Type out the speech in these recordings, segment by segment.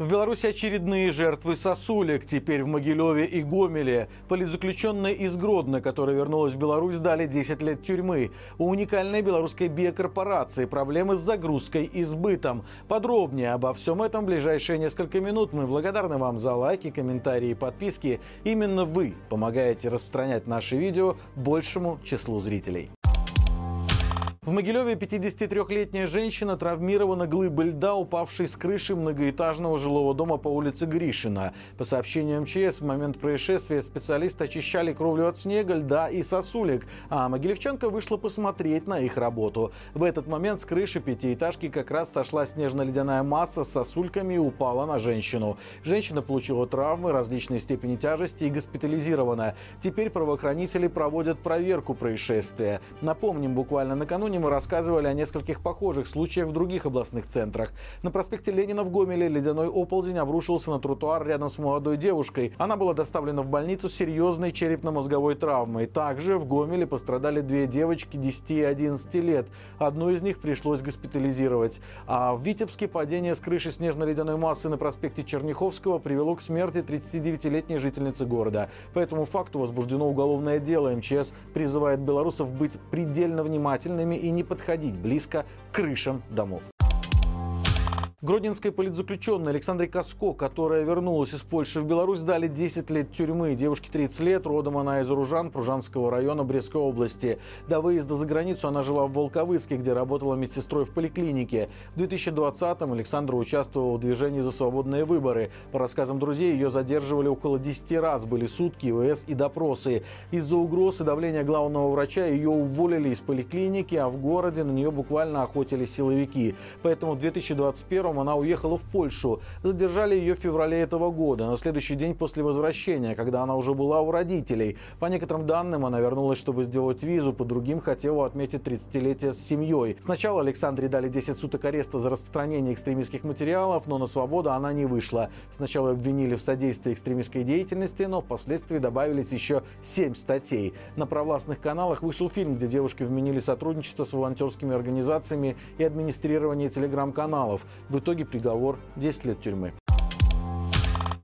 В Беларуси очередные жертвы сосулек. Теперь в Могилеве и Гомеле. Политзаключенная из Гродно, которая вернулась в Беларусь, дали 10 лет тюрьмы. У уникальной белорусской биокорпорации проблемы с загрузкой и сбытом. Подробнее обо всем этом в ближайшие несколько минут. Мы благодарны вам за лайки, комментарии и подписки. Именно вы помогаете распространять наши видео большему числу зрителей. В Могилеве 53-летняя женщина травмирована глыбой льда, упавшей с крыши многоэтажного жилого дома по улице Гришина. По сообщению МЧС, в момент происшествия специалисты очищали кровлю от снега, льда и сосулек, а могилевчанка вышла посмотреть на их работу. В этот момент с крыши пятиэтажки как раз сошла снежно-ледяная масса с сосульками и упала на женщину. Женщина получила травмы различной степени тяжести и госпитализирована. Теперь правоохранители проводят проверку происшествия. Напомним, буквально накануне мы рассказывали о нескольких похожих случаях в других областных центрах. На проспекте Ленина в Гомеле ледяной оползень обрушился на тротуар рядом с молодой девушкой. Она была доставлена в больницу с серьезной черепно-мозговой травмой. Также в Гомеле пострадали две девочки 10 и 11 лет. Одну из них пришлось госпитализировать. А в Витебске падение с крыши снежно-ледяной массы на проспекте Черняховского привело к смерти 39-летней жительницы города. По этому факту возбуждено уголовное дело. МЧС призывает белорусов быть предельно внимательными и не подходить близко к крышам домов. Гродненской политзаключенной Александре Каско, которая вернулась из Польши в Беларусь, дали 10 лет тюрьмы. Девушке 30 лет, родом она из Уружан, Пружанского района Брестской области. До выезда за границу она жила в Волковыске, где работала медсестрой в поликлинике. В 2020-м Александра участвовала в движении за свободные выборы. По рассказам друзей, ее задерживали около 10 раз. Были сутки, ИВС и допросы. Из-за угроз и давления главного врача ее уволили из поликлиники, а в городе на нее буквально охотились силовики. Поэтому в 2021 котором она уехала в Польшу. Задержали ее в феврале этого года, на следующий день после возвращения, когда она уже была у родителей. По некоторым данным, она вернулась, чтобы сделать визу, по другим хотела отметить 30-летие с семьей. Сначала Александре дали 10 суток ареста за распространение экстремистских материалов, но на свободу она не вышла. Сначала обвинили в содействии экстремистской деятельности, но впоследствии добавились еще 7 статей. На провластных каналах вышел фильм, где девушки вменили сотрудничество с волонтерскими организациями и администрирование телеграм-каналов. В итоге приговор 10 лет тюрьмы.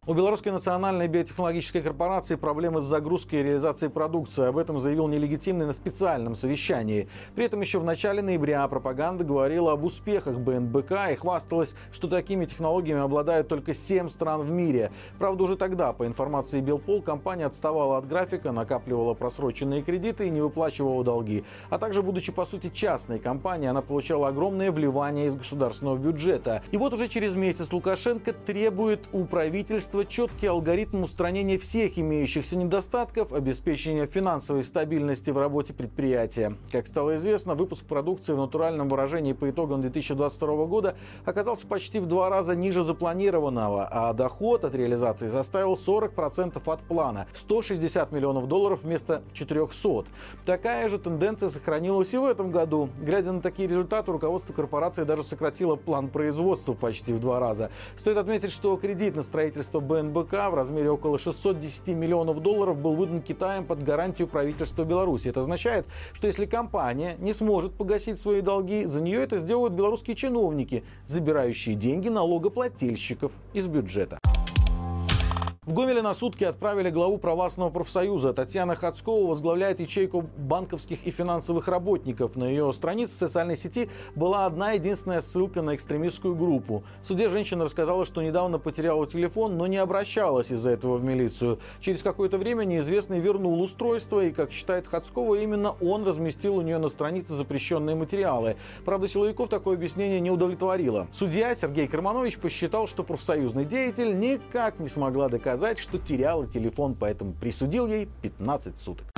У Белорусской национальной биотехнологической корпорации проблемы с загрузкой и реализацией продукции. Об этом заявил нелегитимный на специальном совещании. При этом еще в начале ноября пропаганда говорила об успехах БНБК и хвасталась, что такими технологиями обладают только 7 стран в мире. Правда, уже тогда, по информации Белпол, компания отставала от графика, накапливала просроченные кредиты и не выплачивала долги. А также, будучи по сути частной компанией, она получала огромное вливание из государственного бюджета. И вот уже через месяц Лукашенко требует у правительства правительства четкий алгоритм устранения всех имеющихся недостатков, обеспечения финансовой стабильности в работе предприятия. Как стало известно, выпуск продукции в натуральном выражении по итогам 2022 года оказался почти в два раза ниже запланированного, а доход от реализации составил 40% от плана – 160 миллионов долларов вместо 400. Такая же тенденция сохранилась и в этом году. Глядя на такие результаты, руководство корпорации даже сократило план производства почти в два раза. Стоит отметить, что кредит на строительство БНБК в размере около 610 миллионов долларов был выдан Китаем под гарантию правительства Беларуси. Это означает, что если компания не сможет погасить свои долги, за нее это сделают белорусские чиновники, забирающие деньги налогоплательщиков из бюджета. В Гомеле на сутки отправили главу провластного профсоюза. Татьяна Хацкова возглавляет ячейку банковских и финансовых работников. На ее странице в социальной сети была одна единственная ссылка на экстремистскую группу. В суде женщина рассказала, что недавно потеряла телефон, но не обращалась из-за этого в милицию. Через какое-то время неизвестный вернул устройство, и, как считает Хацкова, именно он разместил у нее на странице запрещенные материалы. Правда, силовиков такое объяснение не удовлетворило. Судья Сергей Карманович посчитал, что профсоюзный деятель никак не смогла доказать доказать, что теряла телефон, поэтому присудил ей 15 суток.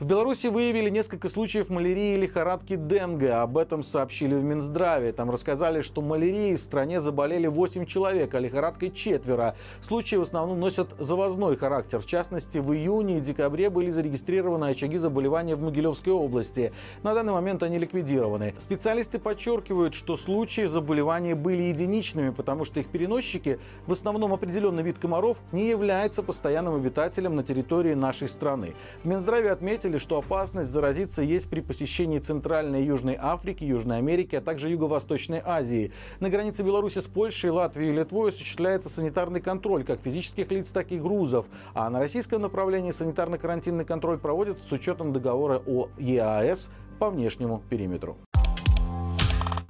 В Беларуси выявили несколько случаев малярии и лихорадки Денге. Об этом сообщили в Минздраве. Там рассказали, что малярией в стране заболели 8 человек, а лихорадкой четверо. Случаи в основном носят завозной характер. В частности, в июне и декабре были зарегистрированы очаги заболевания в Могилевской области. На данный момент они ликвидированы. Специалисты подчеркивают, что случаи заболевания были единичными, потому что их переносчики, в основном определенный вид комаров, не является постоянным обитателем на территории нашей страны. В Минздраве отметили, отметили, что опасность заразиться есть при посещении Центральной и Южной Африки, Южной Америки, а также Юго-Восточной Азии. На границе Беларуси с Польшей, Латвией и Литвой осуществляется санитарный контроль как физических лиц, так и грузов. А на российском направлении санитарно-карантинный контроль проводится с учетом договора о ЕАЭС по внешнему периметру.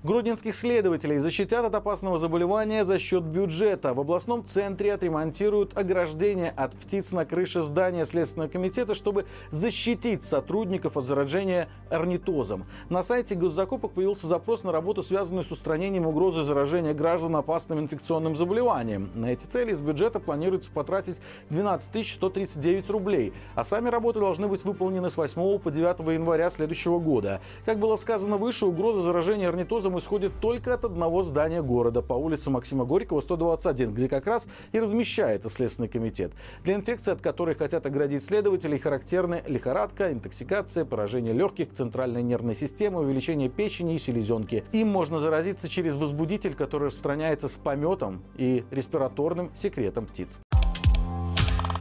Гродненских следователей защитят от опасного заболевания за счет бюджета. В областном центре отремонтируют ограждение от птиц на крыше здания Следственного комитета, чтобы защитить сотрудников от заражения орнитозом. На сайте госзакупок появился запрос на работу, связанную с устранением угрозы заражения граждан опасным инфекционным заболеванием. На эти цели из бюджета планируется потратить 12 139 рублей. А сами работы должны быть выполнены с 8 по 9 января следующего года. Как было сказано выше, угроза заражения орнитозом исходит только от одного здания города по улице Максима Горького, 121, где как раз и размещается Следственный комитет. Для инфекции, от которой хотят оградить следователей, характерны лихорадка, интоксикация, поражение легких, центральной нервной системы, увеличение печени и селезенки. Им можно заразиться через возбудитель, который распространяется с пометом и респираторным секретом птиц.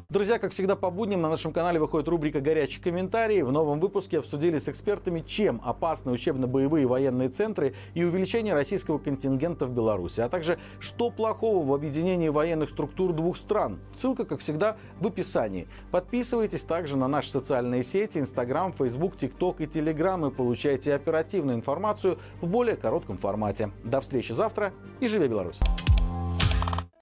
Друзья, как всегда по будням на нашем канале выходит рубрика «Горячие комментарии». В новом выпуске обсудили с экспертами, чем опасны учебно-боевые военные центры и увеличение российского контингента в Беларуси, а также что плохого в объединении военных структур двух стран. Ссылка, как всегда, в описании. Подписывайтесь также на наши социальные сети Instagram, Facebook, TikTok и Telegram и получайте оперативную информацию в более коротком формате. До встречи завтра и живи Беларусь!